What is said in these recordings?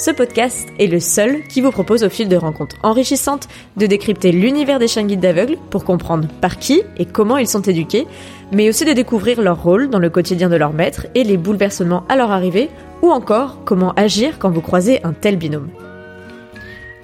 ce podcast est le seul qui vous propose au fil de rencontres enrichissantes de décrypter l'univers des chiens guides d'aveugles pour comprendre par qui et comment ils sont éduqués, mais aussi de découvrir leur rôle dans le quotidien de leur maître et les bouleversements à leur arrivée, ou encore comment agir quand vous croisez un tel binôme.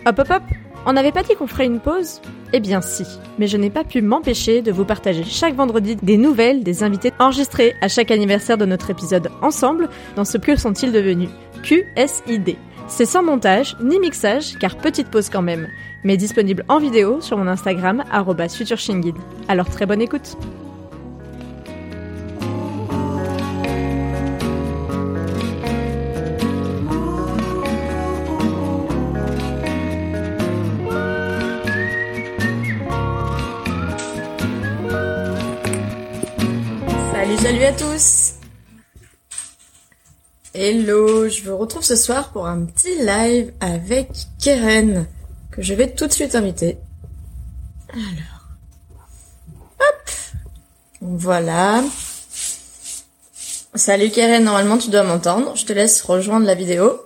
Hop hop hop On n'avait pas dit qu'on ferait une pause? Eh bien si, mais je n'ai pas pu m'empêcher de vous partager chaque vendredi des nouvelles des invités enregistrés à chaque anniversaire de notre épisode ensemble dans ce que sont-ils devenus? QSID. C'est sans montage ni mixage, car petite pause quand même, mais disponible en vidéo sur mon Instagram @futurshingid. Alors très bonne écoute. Salut, salut à tous Hello, je vous retrouve ce soir pour un petit live avec Keren, que je vais tout de suite inviter. Alors, hop, voilà. Salut Keren, normalement tu dois m'entendre, je te laisse rejoindre la vidéo.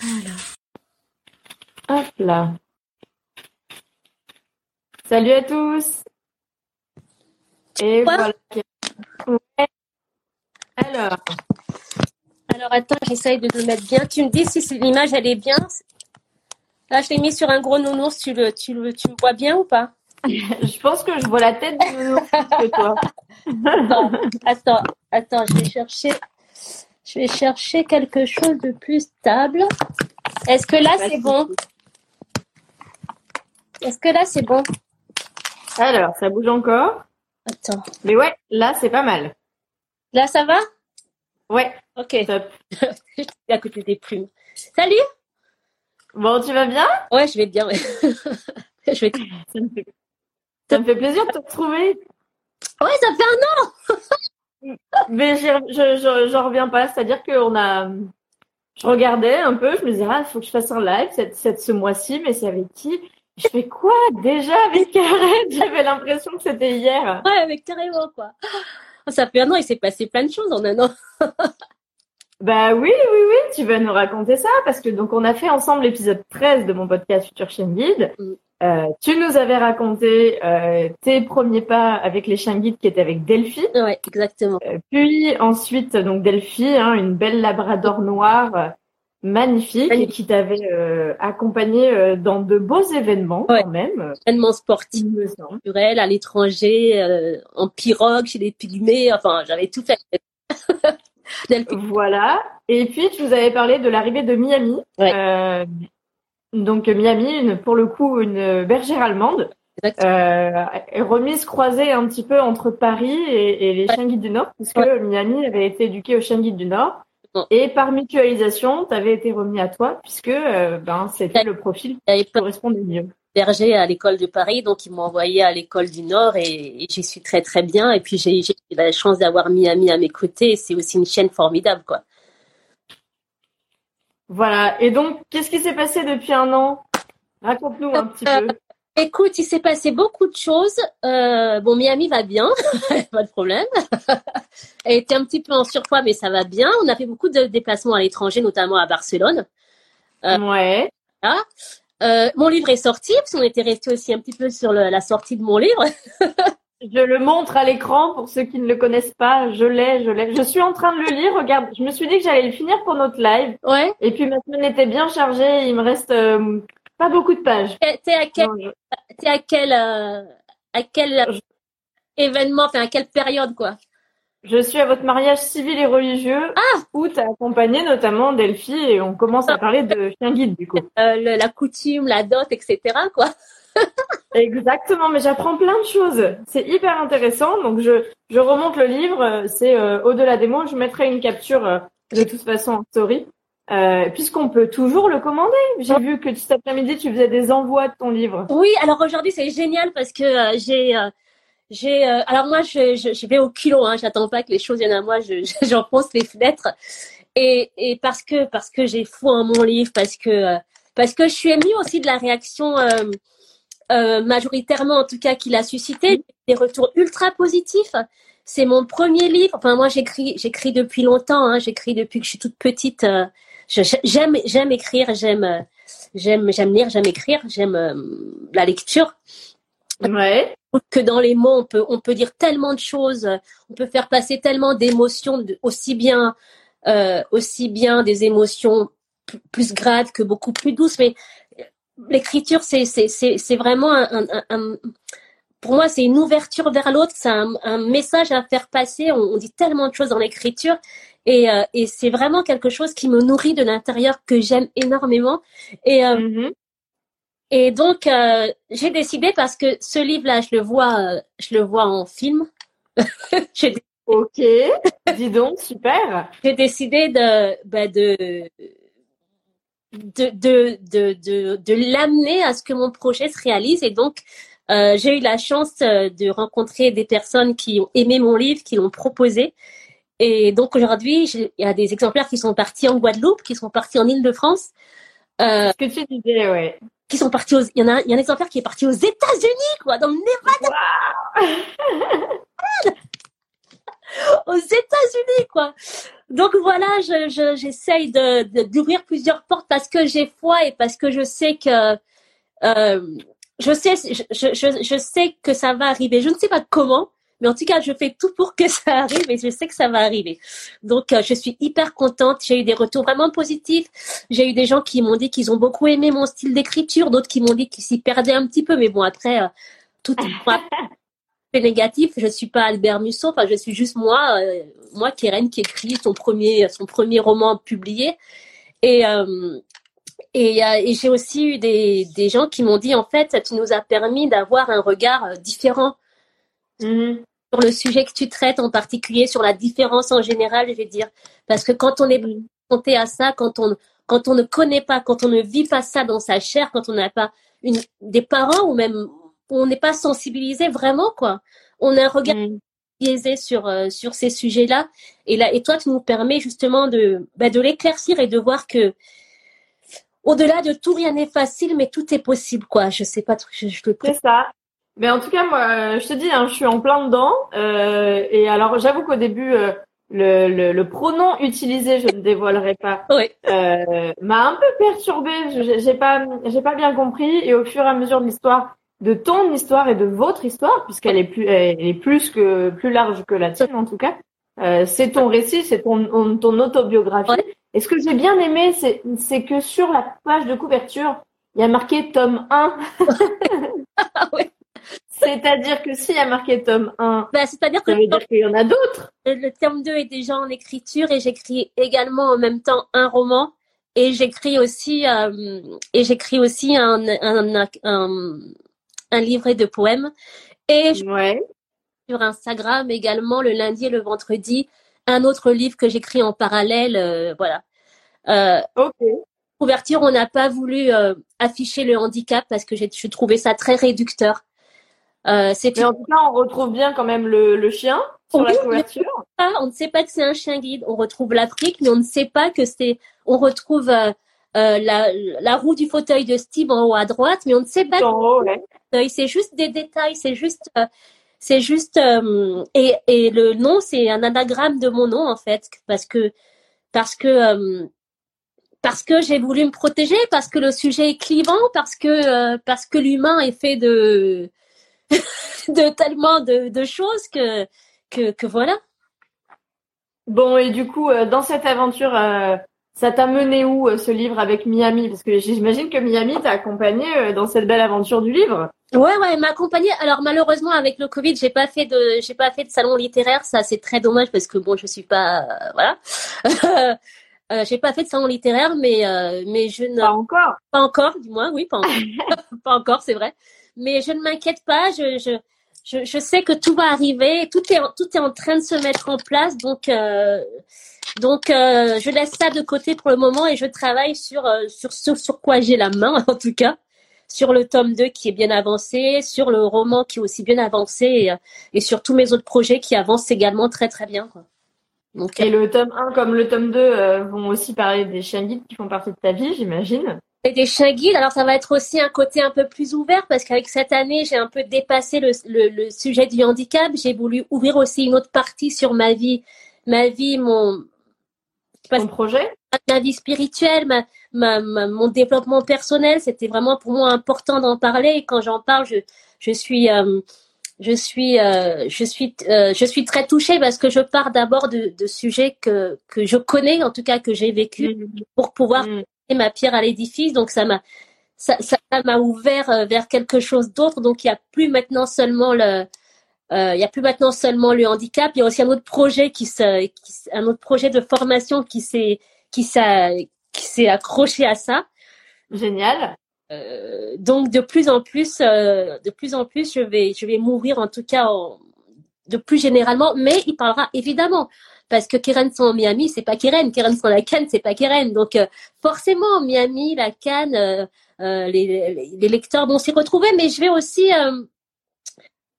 Alors, hop là. Salut à tous. Et voilà. Ouais. Alors. Alors attends, j'essaye de le mettre bien. Tu me dis si l'image elle est bien. Là, je l'ai mis sur un gros nounours. Tu le, tu le, tu vois bien ou pas? Je pense que je vois la tête du nounours que toi. attends, attends, attends, je vais chercher. Je vais chercher quelque chose de plus stable. Est-ce que là c'est bon? Est-ce que là c'est bon? Alors, ça bouge encore. Attends. Mais ouais, là c'est pas mal. Là ça va? Ouais. Ok. Top. À côté des plumes. Salut Bon, tu vas bien? Ouais, je vais bien, ouais. je vais... ça, me fait... ça me fait plaisir de te retrouver. Ouais, ça fait un an Mais je, je, j'en reviens pas. C'est-à-dire qu'on a... Je regardais un peu, je me disais, ah, il faut que je fasse un live cette, cette, ce mois-ci, mais c'est avec qui? Je fais quoi Déjà avec Karen? J'avais l'impression que c'était hier. Ouais, avec carrément, quoi. Ça fait un an, il s'est passé plein de choses en un an. bah oui, oui, oui, tu vas nous raconter ça parce que donc on a fait ensemble l'épisode 13 de mon podcast Futur Chien Guide. Mm. Euh, tu nous avais raconté euh, tes premiers pas avec les chiens guides qui étaient avec Delphi. Ouais, exactement. Euh, puis ensuite donc Delphi, hein, une belle Labrador noire magnifique, et qui t'avait euh, accompagné euh, dans de beaux événements ouais. quand même. Événements sportifs, culturels, à l'étranger, euh, en pirogue, chez les pygmées, enfin j'avais tout fait. voilà. Et puis tu nous avais parlé de l'arrivée de Miami. Ouais. donc Miami, une, pour le coup, une bergère allemande. Euh, remise croisée un petit peu entre Paris et, et les ouais. chiens guides du Nord, puisque ouais. Miami avait été éduqué aux chiens guides du Nord. Et par mutualisation, tu avais été remis à toi puisque euh, ben, c'était le profil qui correspondait mieux. Berger à l'école de Paris, donc ils m'ont envoyé à l'école du Nord et, et j'y suis très très bien. Et puis j'ai eu la chance d'avoir Miami à mes côtés. C'est aussi une chaîne formidable, quoi. Voilà. Et donc, qu'est-ce qui s'est passé depuis un an? Raconte-nous un petit peu. Écoute, il s'est passé beaucoup de choses. Euh, bon, Miami va bien, pas de problème. Elle était un petit peu en surpoids, mais ça va bien. On a fait beaucoup de déplacements à l'étranger, notamment à Barcelone. Euh, ouais. Voilà. Euh, mon livre est sorti, parce qu'on était resté aussi un petit peu sur le, la sortie de mon livre. je le montre à l'écran pour ceux qui ne le connaissent pas. Je l'ai, je l'ai. Je suis en train de le lire. Regarde, je me suis dit que j'allais le finir pour notre live. Ouais. Et puis ma semaine était bien chargée. Il me reste euh, pas beaucoup de pages. T'es à quel, non, je... à quel, euh, à quel je... événement, enfin à quelle période quoi? Je suis à votre mariage civil et religieux ah où tu as accompagné notamment Delphi et on commence à parler de chien guide du coup. Euh, le, la coutume, la dot, etc. quoi. Exactement, mais j'apprends plein de choses. C'est hyper intéressant. Donc je, je remonte le livre. C'est euh, au-delà des mots. Je mettrai une capture euh, de toute façon en story. Euh, puisqu'on peut toujours le commander. J'ai vu que cet après-midi, tu faisais des envois de ton livre. Oui, alors aujourd'hui, c'est génial parce que euh, j'ai... Euh, j'ai alors moi je, je, vais au kilo hein, j'attends pas que les choses viennent à moi. J'enfonce les fenêtres. Et, et parce que parce que j'ai foi en mon livre parce que parce que je suis émue aussi de la réaction majoritairement en tout cas qu'il a suscité des retours ultra positifs. C'est mon premier livre. Enfin moi j'écris j'écris depuis longtemps hein, j'écris depuis que je suis toute petite j'aime j'aime écrire, j'aime j'aime j'aime lire, j'aime écrire, j'aime euh, la lecture. Ouais. Que dans les mots, on peut on peut dire tellement de choses, on peut faire passer tellement d'émotions, aussi bien euh, aussi bien des émotions plus graves que beaucoup plus douces. Mais l'écriture, c'est c'est c'est vraiment un, un, un, pour moi, c'est une ouverture vers l'autre, c'est un, un, message à faire passer. On, on, dit tellement de choses dans l'écriture et, euh, et c'est vraiment quelque chose qui me nourrit de l'intérieur que j'aime énormément. Et, euh, mm-hmm. et donc, euh, j'ai décidé parce que ce livre-là, je le vois, je le vois en film. ok, dis donc, super. J'ai décidé de, bah de, de, de, de, de, de l'amener à ce que mon projet se réalise. Et donc, euh, j'ai eu la chance de rencontrer des personnes qui ont aimé mon livre, qui l'ont proposé. Et donc aujourd'hui, il y a des exemplaires qui sont partis en Guadeloupe, qui sont partis en Île-de-France. Euh, Ce que tu disais, ouais. Qui sont partis aux, il y en a, il y a un exemplaire qui est parti aux États-Unis, quoi, dans le Nevada. aux États-Unis, quoi. Donc voilà, je, j'essaye de, d'ouvrir plusieurs portes parce que j'ai foi et parce que je sais que, euh, je sais, je, je, je sais que ça va arriver. Je ne sais pas comment, mais en tout cas, je fais tout pour que ça arrive et je sais que ça va arriver. Donc, euh, je suis hyper contente. J'ai eu des retours vraiment positifs. J'ai eu des gens qui m'ont dit qu'ils ont beaucoup aimé mon style d'écriture, d'autres qui m'ont dit qu'ils s'y perdaient un petit peu. Mais bon, après, euh, tout est négatif. Je suis pas Albert Musso. Enfin, je suis juste moi, euh, moi, Keren, qui écrit son premier, son premier roman publié. Et, et, et j'ai aussi eu des, des gens qui m'ont dit, en fait, tu nous as permis d'avoir un regard différent Mhm. Sur le sujet que tu traites, en particulier sur la différence en général, je vais dire. Parce que quand on est confronté à ça, quand on, quand on ne connaît pas, quand on ne vit pas ça dans sa chair, quand on n'a pas une, des parents ou même on n'est pas sensibilisé vraiment, quoi. On a un regard mhm. biaisé sur, euh, sur ces sujets-là. Et là, et toi, tu nous permets justement de, bah, de l'éclaircir et de voir que, au-delà de tout, rien n'est facile, mais tout est possible, quoi. Je sais pas, je, je le C'est ça. Mais en tout cas, moi, je te dis, hein, je suis en plein dedans. Euh, et alors, j'avoue qu'au début, euh, le, le, le, pronom utilisé, je ne dévoilerai pas, oui. euh, m'a un peu perturbée. J'ai pas, j'ai pas bien compris. Et au fur et à mesure de l'histoire, de ton histoire et de votre histoire, puisqu'elle est plus, elle est plus que plus large que la tienne en tout cas. Euh, c'est ton récit, c'est ton, ton autobiographie. Et ce que j'ai bien aimé, c'est, que sur la page de couverture, il y a marqué tome 1. ah ouais. C'est-à-dire que s'il y a marqué tome 1, bah, c'est-à-dire ça veut dire qu'il y en a d'autres. Le tome 2 est déjà en écriture et j'écris également en même temps un roman et j'écris aussi euh, et j'écris aussi un, un, un, un, livret de poèmes et ouais. Sur Instagram également le lundi et le vendredi un autre livre que j'écris en parallèle euh, voilà. Euh, ok. Couverture, on n'a pas voulu euh, afficher le handicap parce que j'ai trouvé ça très réducteur. Euh, mais en tout cas, on retrouve bien quand même le, le chien sur la couverture. on ne sait pas que c'est un chien guide. On retrouve l'Afrique, mais on ne sait pas que c'est. On retrouve la, la, roue du fauteuil de Steve en haut à droite, mais on ne sait pas. En haut, ouais. C'est juste des détails. C'est juste. Euh, c'est juste. Euh, et, et le nom, c'est un anagramme de mon nom en fait, parce que parce que parce que j'ai voulu me protéger, parce que le sujet est clivant, parce que parce que l'humain est fait de de tellement de, choses que, que, voilà. Bon, et du coup, euh, dans cette aventure, euh, ça t'a mené où euh, ce livre avec Miami? Parce que j'imagine que Miami t'a accompagné dans cette belle aventure du livre. Ouais, ouais, m'a accompagné. Alors malheureusement avec le Covid, j'ai pas fait de, j'ai pas fait de salon littéraire. Ça, c'est très dommage parce que bon, je suis pas, voilà. Euh, j'ai pas fait de salon littéraire, mais euh, mais je ne pas encore. Pas encore, du moins, oui, pas encore, pas encore, c'est vrai mais je ne m'inquiète pas. Je, je, je, je, sais que tout va arriver, tout est, tout est en train de se mettre en place, donc, euh, donc euh, je laisse ça de côté pour le moment et je travaille sur, euh, sur ce sur quoi j'ai la main, en tout cas, sur le tome 2 qui est bien avancé, sur le roman qui est aussi bien avancé et, et sur tous mes autres projets qui avancent également très très bien. Quoi. Donc, et le tome 1 comme le tome 2 euh, vont aussi parler des chiens guides qui font partie de ta vie, j'imagine des chiens guides. Alors ça va être aussi un côté un peu plus ouvert parce qu'avec cette année, j'ai un peu dépassé le, le, le sujet du handicap. J'ai voulu ouvrir aussi une autre partie sur ma vie, ma vie, mon, mon projet, ma vie spirituelle, ma, ma, mon développement personnel. C'était vraiment pour moi important d'en parler. Et quand j'en parle, je, je suis euh, je suis, euh, je suis, euh, je suis très touchée parce que je pars d'abord de, de sujets que que je connais, en tout cas que j'ai vécu, mmh. pour pouvoir mmh ma pierre à l'édifice. Donc ça m'a ça, ça m'a ouvert euh, vers quelque chose d'autre. Donc il y a plus maintenant seulement le euh, il y a plus maintenant seulement le handicap. Il y a aussi un autre projet qui se qui, un autre projet de formation qui s'est qui s'est qui s'est accroché à ça. Génial. Euh, donc de plus en plus, euh, de plus en plus, je vais, je vais m'ouvrir en tout cas en, de plus généralement, mais il parlera évidemment parce que Keren sans Miami, c'est pas Keren, Keren sans la Cannes, c'est pas Keren. Donc euh, forcément, Miami, la Cannes, euh, euh, les, les, lecteurs vont s'y retrouver, mais je vais aussi,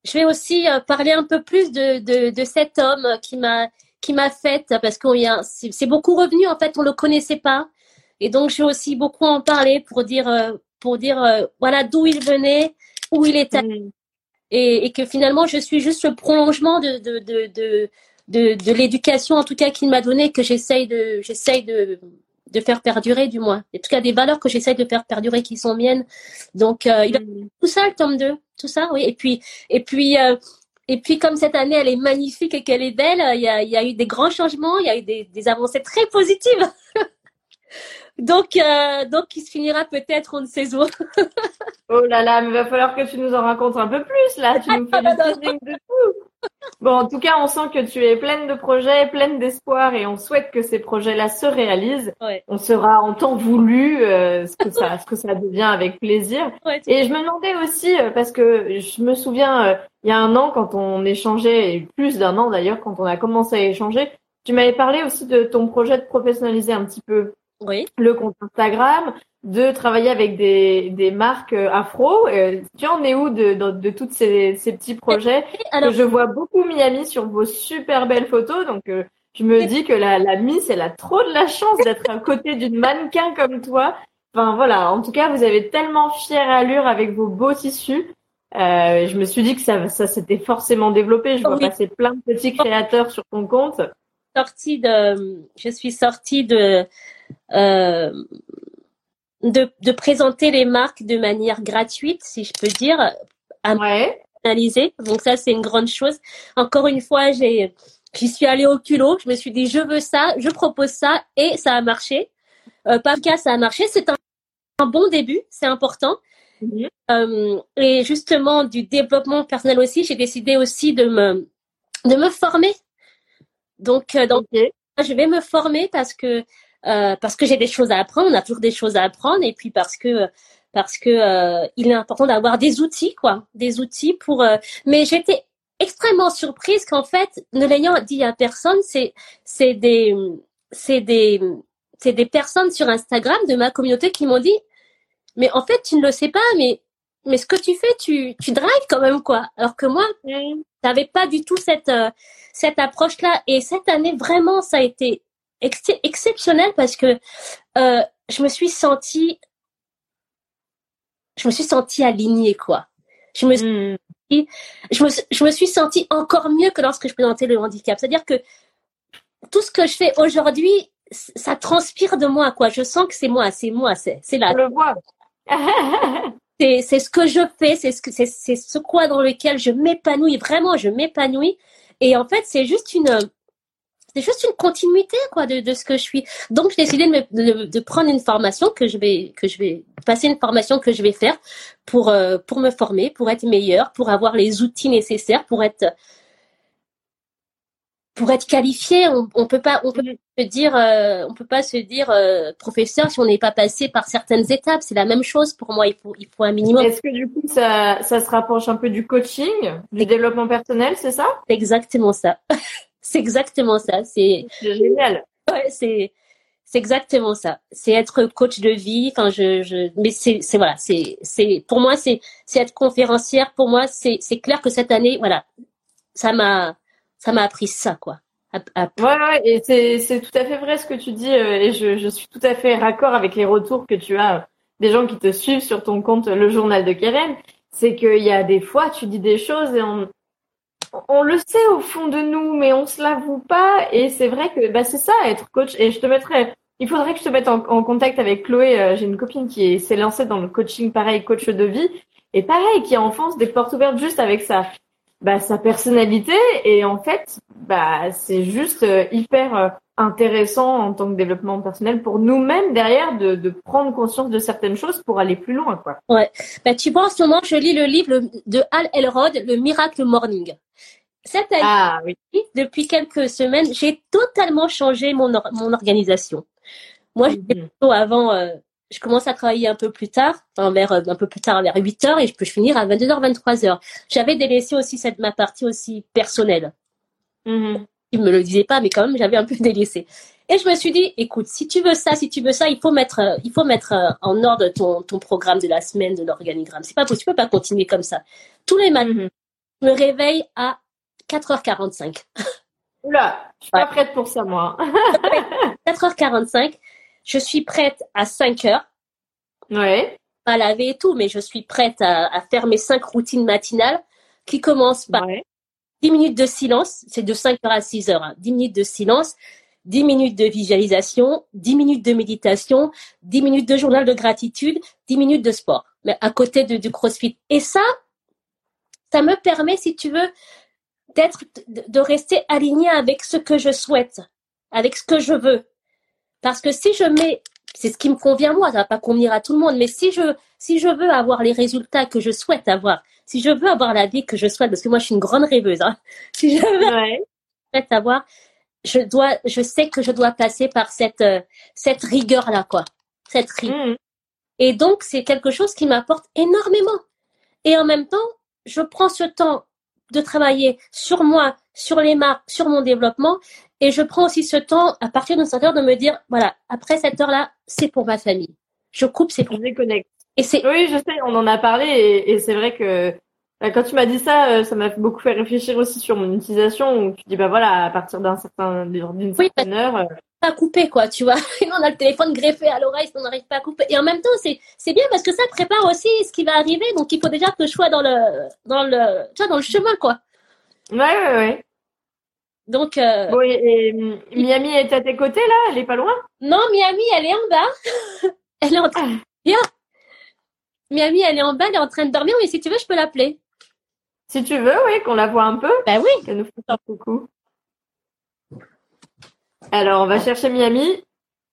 je vais aussi parler un peu plus de, de, de cet homme qui m'a qui m'a fait parce qu'on a c'est beaucoup revenu en fait, on le connaissait pas, et donc je vais aussi beaucoup en parler pour dire pour dire voilà d'où il venait, où il était. Mm. Et, et, que finalement je suis juste le prolongement de, de, de, de de, de l'éducation en tout cas qu'il m'a donné que j'essaye de j'essaye de de faire perdurer du moins. En tout cas des valeurs que j'essaye de faire perdurer qui sont miennes. Donc euh, il a mm. tout ça le tome 2, tout ça oui et puis et puis euh, et puis comme cette année elle est magnifique et qu'elle est belle, il y a, il y a eu des grands changements, il y a eu des, des avancées très positives. donc euh, donc il se finira peut-être en saison. oh là là, mais il va falloir que tu nous en racontes un peu plus là, tu nous fais du de fou. Bon, en tout cas, on sent que tu es pleine de projets, pleine d'espoir et on souhaite que ces projets-là se réalisent. On sera en temps voulu, euh, ce que ça, ce que ça devient avec plaisir. et je me demandais aussi, euh, parce que je me souviens, euh, il y a un an, quand on échangeait, et plus d'un an d'ailleurs, quand on a commencé à échanger, tu m'avais parlé aussi de ton projet de professionnaliser un petit peu le compte Instagram, de travailler avec des, des marques euh, afro. Euh, tu en es où de, de, de tous ces, ces petits projets Alors, que Je vois beaucoup Miami sur vos super belles photos, donc euh, je me dis que la, la Miss, elle a trop de la chance d'être à côté d'une mannequin comme toi. Enfin voilà, en tout cas, vous avez tellement fière allure avec vos beaux tissus. Euh, je me suis dit que ça, ça s'était forcément développé. Je vois passer plein de petits créateurs sur ton compte. Sortie de, je suis sortie de euh, de, de, présenter les marques de manière gratuite, si je peux dire, à ouais. analyser. Donc ça, c'est une grande chose. Encore une fois, j'ai, j'y suis allée au culot. Je me suis dit, je veux ça, je propose ça, et ça a marché. Euh, cas, ça a marché. C'est un, un, bon début, c'est important. Mm-hmm. Euh, et justement, du développement personnel aussi, j'ai décidé aussi de me, de me former. Donc, euh, donc je vais me former parce que euh, parce que j'ai des choses à apprendre, on a toujours des choses à apprendre, et puis parce que parce que euh, il est important d'avoir des outils, quoi, des outils pour. Euh, mais j'étais extrêmement surprise qu'en fait, ne l'ayant dit à personne, c'est c'est des c'est des c'est des personnes sur Instagram de ma communauté qui m'ont dit, mais en fait, tu ne le sais pas, mais mais ce que tu fais, tu tu drives quand même quoi. Alors que moi, n'avais pas du tout cette cette approche là. Et cette année, vraiment, ça a été ex exceptionnel parce que euh, je me suis sentie je me suis sentie alignée quoi. Je me suis, mmh. je me, je me suis sentie encore mieux que lorsque je présentais le handicap. C'est-à-dire que tout ce que je fais aujourd'hui, ça transpire de moi quoi. Je sens que c'est moi, c'est moi, c'est là. Je le vois. c'est c'est ce que je fais, c'est ce que c'est ce quoi dans lequel je m'épanouis vraiment, je m'épanouis. Et en fait, c'est juste une c'est juste une continuité quoi de, de, ce que je suis. Donc j'ai décidé de, de, prendre une formation que je vais que je vais passer une formation que je vais faire pour euh, pour me former, pour être meilleure, pour avoir les outils nécessaires, pour être pour être qualifié, on, on peut pas, on peut se dire, euh, on peut pas se dire euh, professeur si on n'est pas passé par certaines étapes. C'est la même chose pour moi. Il faut, il faut un minimum. Est-ce que du coup ça, ça se rapproche un peu du coaching, du développement personnel, c'est ça? Exactement ça. c'est exactement ça. C'est génial. Ouais, c'est c'est exactement ça. C'est être coach de vie. Enfin, je, je mais c'est c'est voilà, c'est c'est pour moi c'est c'est être conférencière. Pour moi, c'est c'est clair que cette année, voilà, ça m'a ça m'a appris ça, quoi. Ouais, ouais, et c'est, c'est tout à fait vrai ce que tu dis, euh, et je, je suis tout à fait raccord avec les retours que tu as euh, des gens qui te suivent sur ton compte Le Journal de Keren. C'est qu'il y a des fois, tu dis des choses et on, on le sait au fond de nous, mais on se l'avoue pas. Et c'est vrai que bah, c'est ça, être coach. Et je te mettrai, il faudrait que je te mette en, contact avec Chloé. Euh, j'ai une copine qui s'est lancée dans le coaching, pareil, coach de vie. Et pareil, qui enfonce des portes ouvertes juste avec ça bah, sa personnalité et en fait bah c'est juste euh, hyper euh, intéressant en tant que développement personnel pour nous-mêmes derrière de, de prendre conscience de certaines choses pour aller plus loin quoi. Ouais. Bah tu vois en ce moment je lis le livre de Al Elrod Le Miracle Morning. Cette année, ah, oui. depuis quelques semaines, j'ai totalement changé mon mon organisation. Moi, j'étais plutôt avant euh, je commence à travailler un peu plus tard, enfin vers un peu plus tard vers 8 heures et je peux finir à 22h, 23h. J'avais délaissé aussi cette ma partie aussi personnelle. Mm Il me le disait pas, mais quand même j'avais un peu délaissé. Et je me suis dit, écoute, si tu veux ça, si tu veux ça, il faut mettre, il faut mettre euh, en ordre ton, ton programme de la semaine, de l'organigramme. C'est pas possible, tu peux pas continuer comme ça. Tous les matins, mm-hmm. je me réveille à 4h45. Oula, je suis pas prête pour ça, moi. 4h45. Je suis prête à 5 heures. Ouais. Pas laver et tout, mais je suis prête à, faire mes cinq routines matinales qui commencent par 10 minutes de silence. C'est de 5 heures à 6 heures. 10 hein. minutes de silence. 10 minutes de visualisation, 10 minutes de méditation, 10 minutes de journal de gratitude, 10 minutes de sport, mais à côté de, du CrossFit. Et ça, ça me permet, si tu veux, d'être, de rester aligné avec ce que je souhaite, avec ce que je veux. Parce que si je mets, c'est ce qui me convient moi, ça va pas convenir à tout le monde, mais si je, si je veux avoir les résultats que je souhaite avoir, si je veux avoir la vie que je souhaite, parce que moi je suis une grande rêveuse, hein, si je veux avoir, je dois, je sais que je dois passer par cette, euh, cette rigueur là, quoi, cette rigueur. Mmh. Et donc c'est quelque chose qui m'apporte énormément. Et en même temps, je prends ce temps de travailler sur moi, sur les marques, sur mon développement, et je prends aussi ce temps, à partir d'une certaine heure, de me dire, voilà, après cette heure-là, c'est pour ma famille. Je coupe, c'est pour. Je déconnecte. Et c'est. Oui, je sais, on en a parlé, et, et c'est vrai que bah, quand tu m'as dit ça, euh, ça m'a beaucoup fait réfléchir aussi sur mon utilisation. Où tu dis, bah voilà, à partir d'un certain, d'une certaine heure. Euh, pas couper quoi, tu vois. on a le téléphone greffé à l'oreille, on n'arrive pas à couper. Et en même temps, c'est c'est bien parce que ça prépare aussi ce qui va arriver. Donc il faut déjà que je sois dans le dans le tu vois dans le chemin quoi. Ouais ouais ouais. Donc. Euh, bon, et, Miami est à tes côtés là? Elle est pas loin? Non, Miami, elle est en bas. elle est en train. Viens. Miami, elle est en bas, elle est en train de dormir. Mais si tu veux, je peux l'appeler. Si tu veux, oui, qu'on la voit un peu. Ben oui. Qu'elle nous fasse un coucou. Alors, on va chercher Miami.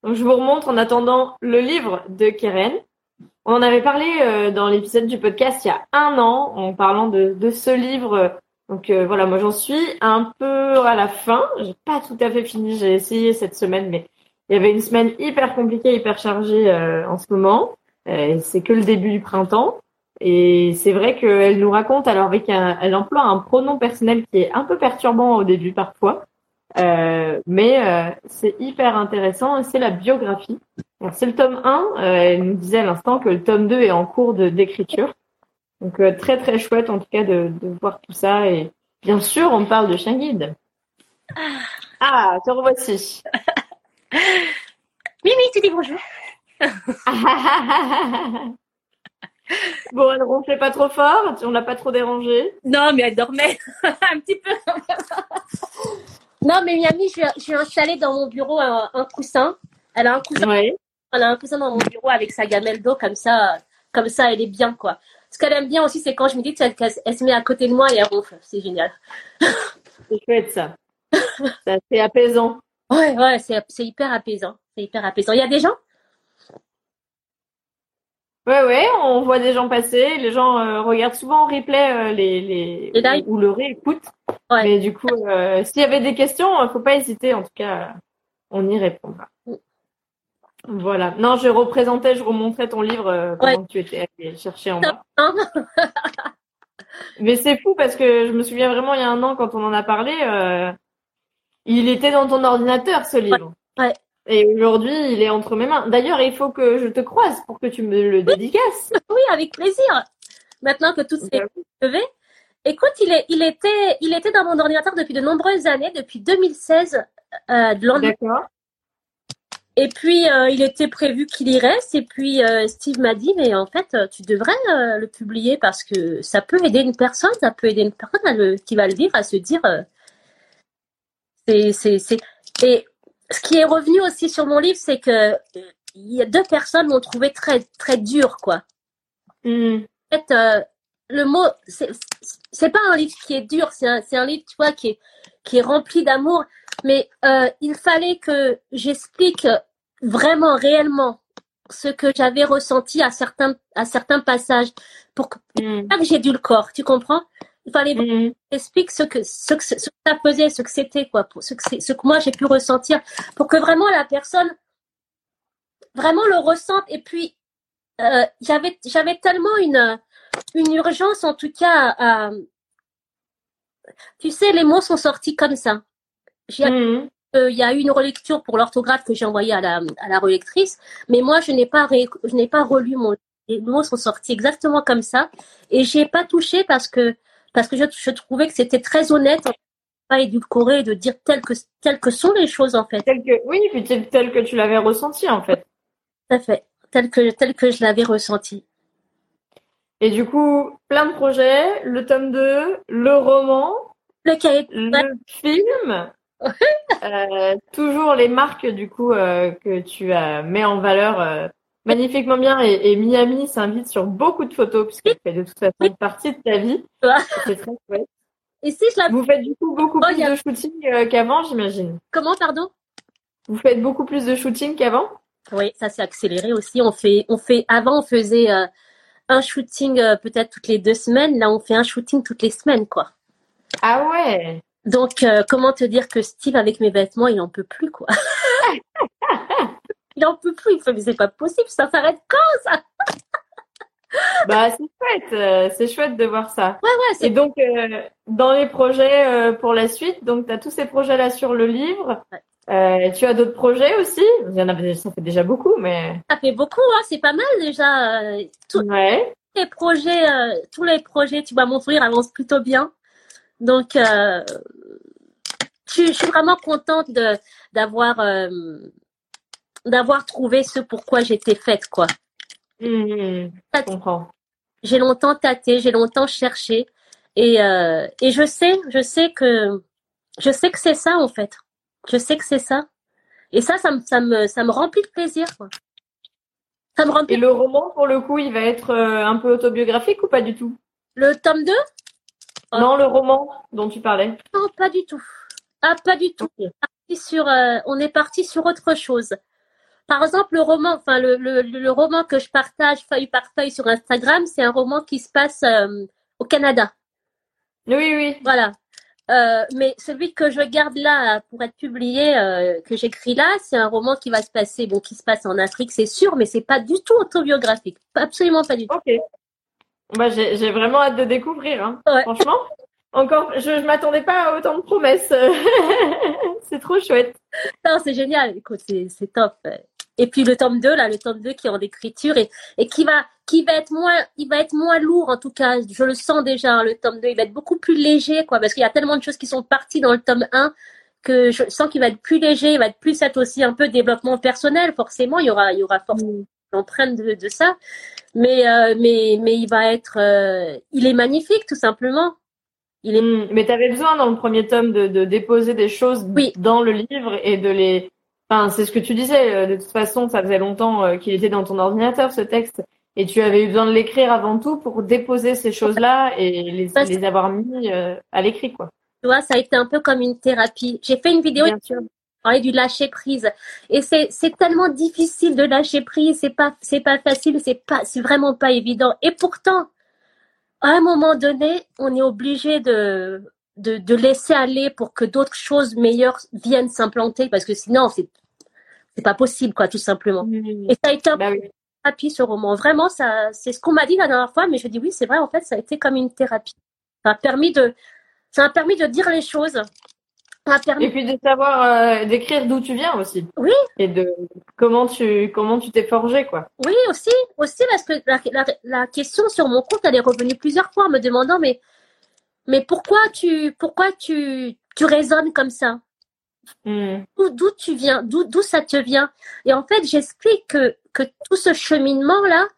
Donc, je vous remontre en attendant le livre de Keren. On en avait parlé euh, dans l'épisode du podcast il y a un an en parlant de, de ce livre donc euh, voilà, moi j'en suis un peu à la fin. J'ai pas tout à fait fini. J'ai essayé cette semaine, mais il y avait une semaine hyper compliquée, hyper chargée euh, en ce moment. Euh, c'est que le début du printemps. Et c'est vrai qu'elle nous raconte, alors avec un, elle emploie un pronom personnel qui est un peu perturbant au début parfois, mais c'est hyper intéressant et c'est la biographie. C'est le tome 1, elle nous disait à l'instant que le tome 2 est en cours de d'écriture. Donc euh, très très chouette en tout cas de, de, voir tout ça et bien sûr on parle de chien guide. Ah, te revoici. oui oui tu dis bonjour. bon elle ronflait pas trop fort, on l'a pas trop dérangée. Non mais elle dormait un petit peu. Non mais Miami je, je vais installer dans mon bureau un, un coussin. Elle a un coussin. Elle a un coussin dans mon bureau avec sa gamelle d'eau comme ça comme ça elle est bien quoi. Ce qu'elle aime bien aussi, c'est quand je me dis qu'elle se met à côté de moi et elle ronfle. C'est génial. C'est chouette ça. c'est apaisant. Ouais, ouais, c'est hyper apaisant. C'est hyper apaisant. Il y a des gens? Ouais, ouais, on voit des gens passer. Les gens euh, regardent souvent en replay euh, les, les, Les ou le réécoutent. Ouais. Mais du coup, euh, s'il y avait des questions, euh, faut pas hésiter. En tout cas, on y répondra. Voilà. Non, je représentais, je remontrais ton livre euh, pendant que tu étais allé chercher en bas. Mais c'est fou parce que je me souviens vraiment il y a un an quand on en a parlé, euh, il était dans ton ordinateur ce livre. Ouais. Et aujourd'hui, il est entre mes mains. D'ailleurs, il faut que je te croise pour que tu me le dédicaces. oui, avec plaisir. Maintenant que tout s'est levé. Écoute, il, est, il, était, il était dans mon ordinateur depuis de nombreuses années, depuis 2016, euh, de l'an D'accord. Et puis, euh, il était prévu qu'il y reste. Et puis, euh, Steve m'a dit, mais en fait, tu devrais le publier parce que ça peut aider une personne, ça peut aider une personne à le, qui va le lire à se dire, c'est, c'est, c'est. Et ce qui est revenu aussi sur mon livre, c'est que il y a deux personnes m'ont trouvé très, très dur, quoi. Hmm. En fait, euh, le mot, c'est, pas un livre qui est dur, c'est un, c'est un livre, tu vois, qui est, qui est rempli d'amour. Mais euh, il fallait que j'explique vraiment, réellement, ce que j'avais ressenti à certains, à certains passages, pour que, Hmm. pas que j'ai dû le corps, tu comprends? Il fallait que j'explique ce que, ce que, ce que ça faisait, ce que c'était, quoi, pour ce que, c'est, ce que moi j'ai pu ressentir, pour que vraiment la personne vraiment le ressente. Et puis, euh, j'avais, j'avais tellement une, une urgence, en tout cas, à, tu sais, les mots sont sortis comme ça. Hmm. euh, il y a eu une relecture pour l'orthographe que j'ai envoyée à la, à la relectrice, mais moi, je n'ai pas, ré- je n'ai pas relu mon, les mots sont sortis exactement comme ça, et j'ai pas touché parce que, parce que je, je trouvais que c'était très honnête, pas édulcoré, de dire tel que, tel que sont les choses, en fait. Tel que, oui, puis tel, que tu l'avais ressenti en fait. Tout à fait. Tel que, tel que je l'avais ressenti. Et du coup, plein de projets, le tome 2, le roman, Le cahier, le film, euh, toujours les marques du coup euh, que tu as mets en valeur euh, magnifiquement bien et, et Miami s'invite sur beaucoup de photos puisqu'elle fait de toute façon Oui. partie de ta vie. C'est très chouette. et si je la, Vous faites du coup beaucoup Oh, plus a- de shooting euh, qu'avant, j'imagine. comment, pardon? Vous faites beaucoup plus de shooting qu'avant? Oui, ça s'est accéléré aussi. On fait, on fait, avant, on faisait euh, un shooting euh, peut-être toutes les deux semaines. Là, on fait un shooting toutes les semaines, quoi. Ah ouais. Donc, comment te dire que Steve, avec mes vêtements, il en peut plus, quoi. il en peut plus. Il fait, mais c'est pas possible, ça s'arrête quand, ça? Bah c'est chouette, euh, c'est chouette de voir ça. Ouais, ouais, Et c'est donc euh, dans les projets euh, pour la suite, donc tu as tous ces projets là sur le livre. Ouais. Tu as d'autres projets aussi? Il y en a, ça fait déjà beaucoup, mais ça fait beaucoup, hein. C'est pas mal, déjà. Tout, ouais. les projets, tous les projets, tu vois, mon sourire avance plutôt bien. Donc, je, je suis vraiment contente de d'avoir d'avoir trouvé ce pourquoi j'étais faite, quoi. Hmm, je comprends. J'ai longtemps tâté, j'ai longtemps cherché, et euh, et je sais, je sais que je sais que c'est ça en fait. Je sais que c'est ça. Et ça, ça me ça me ça me remplit de plaisir, quoi. Ça me Et remplit. le roman, pour le coup, il va être euh, un peu autobiographique ou pas du tout? Le tome 2 Oh. Non, le roman dont tu parlais. Non, pas du tout. Ah, pas du tout. Parti sur, euh, on est parti sur autre chose. Par exemple, le roman, enfin le, le, le roman que je partage feuille par feuille sur Instagram, c'est un roman qui se passe euh, au Canada. Oui, oui. Voilà. Euh, mais celui que je garde là pour être publié, euh, que j'écris là, c'est un roman qui va se passer, bon, qui se passe en Afrique, c'est sûr, mais c'est pas du tout autobiographique, absolument pas du tout. Ok. Bah, j'ai vraiment hâte de découvrir. Hein. Ouais. Franchement, encore, je, je m'attendais pas à autant de promesses. c'est trop chouette. Non, c'est génial. Écoute, c'est top. Et puis le tome 2, là, le tome 2 qui est en écriture et, et qui va, qui va être moins, il va être moins lourd, en tout cas. Je le sens déjà, hein, le tome 2. Il va être beaucoup plus léger, quoi, parce qu'il y a tellement de choses qui sont parties dans le tome 1 que je sens qu'il va être plus léger, il va être plus être aussi un peu développement personnel, forcément. Il y aura, il y aura forcément l'empreinte de, de ça. Mais, euh, mais, mais il va être, euh, il est magnifique, tout simplement. Il est, Hmm, Mais tu avais besoin dans le premier tome de, de déposer des choses Oui. dans le livre et de les. Enfin, c'est ce que tu disais. euh, De toute façon, ça faisait longtemps euh, qu'il était dans ton ordinateur ce texte et tu avais eu besoin de l'écrire avant tout pour déposer ces choses-là et les, les avoir mis euh, à l'écrit, quoi. tu vois, ça a été un peu comme une thérapie. J'ai fait une vidéo parler du lâcher prise. Et c'est, c'est tellement difficile de lâcher prise. C'est pas, c'est pas facile. C'est pas, c'est vraiment pas évident. Et pourtant, à un moment donné, on est obligé de, de, de laisser aller pour que d'autres choses meilleures viennent s'implanter parce que sinon, c'est, c'est pas possible, quoi, tout simplement. Mmh. Et ça a été un Bah peu oui. thérapie, ce roman. Vraiment, ça, c'est ce qu'on m'a dit la dernière fois, mais je dis oui, c'est vrai, en fait, ça a été comme une thérapie. Ça a permis de, ça m'a permis de dire les choses. Ça m'a permis Et puis de savoir euh, d'écrire d'où tu viens aussi. Oui. Et de comment tu comment tu t'es forgé quoi. Oui, aussi, aussi parce que la, la, la question sur mon compte, elle est revenue plusieurs fois en me demandant, mais, mais pourquoi tu, pourquoi tu, tu raisonnes comme ça? Mmh. D'où, tu viens? D'où, d'où ça te vient? Et en fait, j'explique que, que tout ce cheminement-là,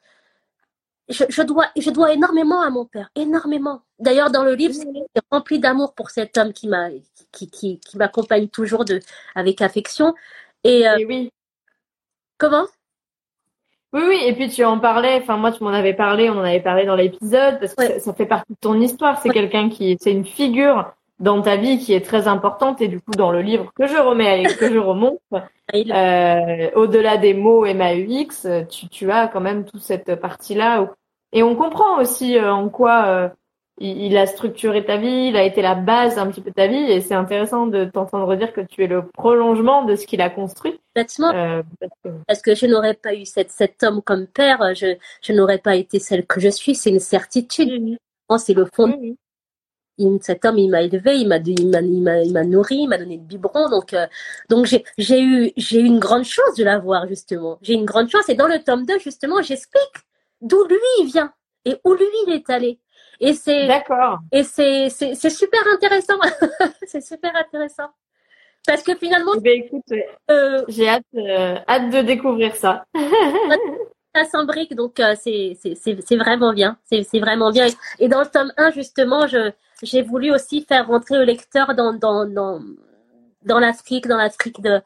je, je dois, je dois énormément à mon père, énormément. D'ailleurs, dans le livre, c'est rempli d'amour pour cet homme qui m'a, qui, qui, qui m'accompagne toujours de, avec affection. Et, euh, Et oui. comment? Oui, oui, et puis tu en parlais, enfin moi tu m'en avais parlé, on en avait parlé dans l'épisode, parce que Ouais. ça, ça fait partie de ton histoire, c'est Ouais. quelqu'un qui, c'est une figure dans ta vie qui est très importante, et du coup dans le livre que je remets, et que je remonte, euh, au-delà des mots MAUX, tu, tu as quand même toute cette partie-là, où- et on comprend aussi euh, en quoi euh, il, il a structuré ta vie, il a été la base un petit peu de ta vie, et c'est intéressant de t'entendre dire que tu es le prolongement de ce qu'il a construit, Bêtement, euh, parce que- parce que je n'aurais pas eu cet, cet homme comme père, je, je n'aurais pas été celle que je suis, c'est une certitude. Oh, C'est le fond. Il- cet homme, il m'a élevé, il m'a, il m'a, nourri, il m'a donné le biberon, donc, euh, donc j'ai, j'ai eu, j'ai eu une grande chance de l'avoir justement. J'ai une grande chance et dans le tome 2 justement, j'explique d'où lui il vient et où lui il est allé. Et c'est, D'accord. et c'est, c'est, c'est super intéressant. c'est super intéressant. Parce que finalement, Eh écoute, euh, j'ai hâte, euh, hâte de découvrir ça. ça s'imbrique, donc euh, c'est c'est- c'est- c'est vraiment bien. C'est vraiment bien. Et, dans le tome 1, justement, je j'ai voulu aussi faire rentrer le lecteur dans, dans, dans, dans l'Afrique, dans l'Afrique de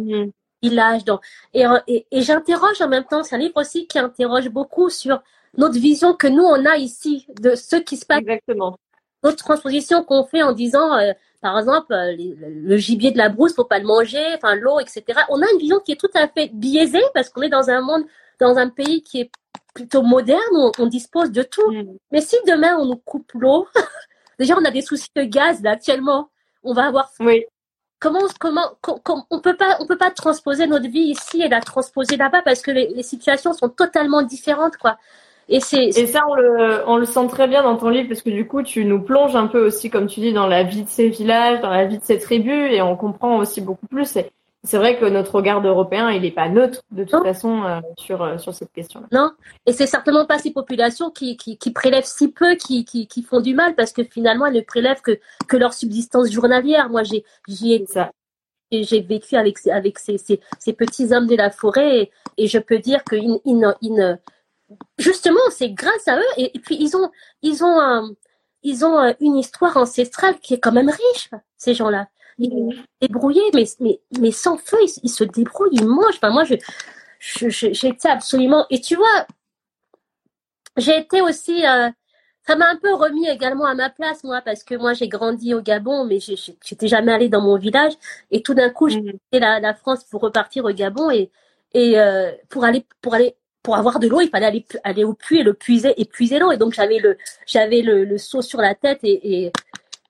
Mhm. village. Dans, et et, et j'interroge en même temps, c'est un livre aussi qui interroge beaucoup sur notre vision que nous, on a ici de ce qui se passe Exactement. d'autres transpositions qu'on fait en disant, euh, par exemple, euh, les- le gibier de la brousse, faut pas le manger, enfin l'eau, etc. On a une vision qui est tout à fait biaisée parce qu'on est dans un monde, dans un pays qui est plutôt moderne, où on, on dispose de tout. Mhm. Mais si demain on nous coupe l'eau, déjà on a des soucis de gaz là actuellement, on va avoir Oui. comment comment, com- com- on peut pas on peut pas transposer notre vie ici et la transposer là-bas parce que les, les situations sont totalement différentes quoi. Et c'est Et ça, on le, on le sent très bien dans ton livre parce que du coup, tu nous plonges un peu aussi, comme tu dis, dans la vie de ces villages, dans la vie de ces tribus, et on comprend aussi beaucoup plus. Et c'est vrai que notre regard d'Européen, il n'est pas neutre de toute Non. façon euh, sur euh, sur cette question. Non, et c'est certainement pas ces populations qui, qui, qui prélèvent si peu qui, qui, qui font du mal parce que finalement elles ne prélèvent que, que leur subsistance journalière. Moi j'ai j'y ai- C'est ça. j'ai vécu avec ces- avec ces, ces, ces petits hommes de la forêt et, et je peux dire que ils, ils justement c'est grâce à eux et, et puis ils ont ils ont un- ils ont euh, une histoire ancestrale qui est quand même riche ces gens-là. Ils sont débrouillés mais mais mais sans feu ils, ils se débrouillent ils mangent. Enfin moi je je- je- j'étais absolument et tu vois j'ai été aussi euh, ça m'a un peu remis également à ma place moi parce que moi j'ai grandi au Gabon mais j'étais jamais allée dans mon village et tout d'un coup j'ai Mhm. quitté la, la France pour repartir au Gabon et et euh, pour aller pour aller pour avoir de l'eau il fallait aller au puits et le puiser et puiser l'eau. Et donc j'avais le j'avais le, le seau sur la tête et et,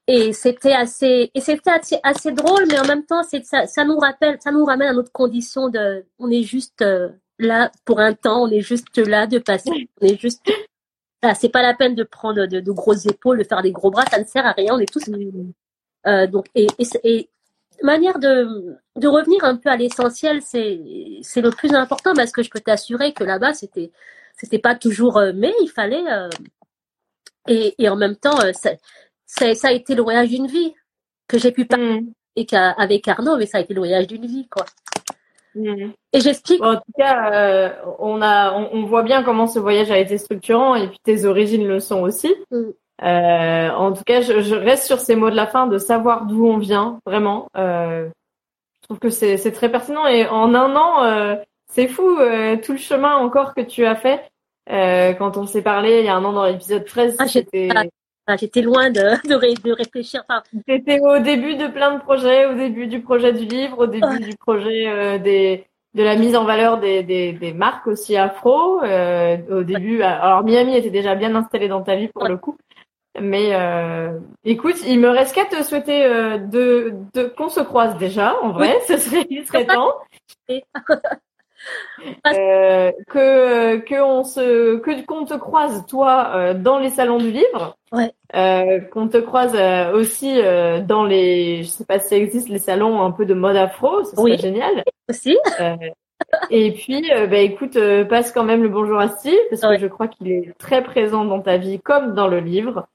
et c'était assez et c'était assez, assez drôle mais en même temps c'est ça ça nous rappelle ça nous ramène à notre condition de on est juste euh, là pour un temps on est juste là de passer on est juste ah, c'est pas la peine de prendre de, de grosses épaules de faire des gros bras ça ne sert à rien on est tous euh, donc, et, et, c'est- et manière de, de revenir un peu à l'essentiel, c'est, le plus important parce que je peux t'assurer que là-bas, c'était, c'était pas toujours, euh, mais il fallait, euh, et, et en même temps, euh, ça, ça, ça a été le voyage d'une vie que j'ai pu parler Mhm. avec Arnaud, mais ça a été le voyage d'une vie, quoi. Mhm. Et j'explique, en tout cas, on a, on, on voit bien comment ce voyage a été structurant et puis tes origines le sont aussi. Mm. Euh, en tout cas, je, je reste sur ces mots de la fin de savoir d'où on vient, vraiment. Euh, je trouve que c'est très pertinent et en un an, euh, c'est fou euh, tout le chemin encore que tu as fait. Euh, quand on s'est parlé il y a un an dans l'épisode 13, Ah, c'était j'étais loin de, de, réfléchir. Enfin, T'étais au début de plein de projets, au début du projet du livre, au début du projet euh, des de la mise en valeur des, des, des marques aussi afro. Euh, au début, alors Miami était déjà bien installé dans ta vie pour le coup. Mais euh, écoute, il me reste qu'à te souhaiter euh, de, de qu'on se croise déjà, en vrai, ce serait, il serait temps. euh, que que on se que qu'on te croise toi euh, dans les salons du livre, ouais. euh, qu'on te croise euh, aussi euh, dans les, je sais pas si ça existe les salons un peu de mode afro, ce serait Oui. génial. Aussi. et puis, euh, bah écoute, euh, passe quand même le bonjour à Steve parce Ouais. que je crois qu'il est très présent dans ta vie comme dans le livre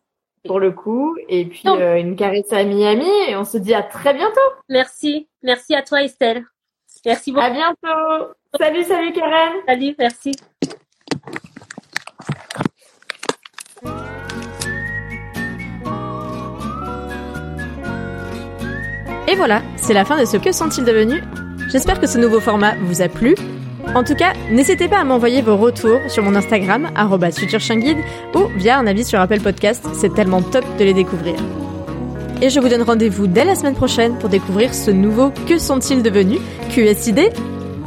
pour le coup. Et puis euh, une caresse à Miami et on se dit à très bientôt. Merci. Merci à toi, Estelle. Merci beaucoup. À bientôt. Salut, salut Karen. Salut, merci. Et voilà, c'est la fin de ce Que sont-ils devenus? J'espère que ce nouveau format vous a plu. En tout cas, n'hésitez pas à m'envoyer vos retours sur mon Instagram, futureshangid, ou via un avis sur Apple Podcast, c'est tellement top de les découvrir. Et je vous donne rendez-vous dès la semaine prochaine pour découvrir ce nouveau Que sont-ils devenus? QSID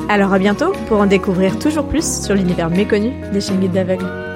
Alors à bientôt pour en découvrir toujours plus sur l'univers méconnu des chiens guides d'aveugles.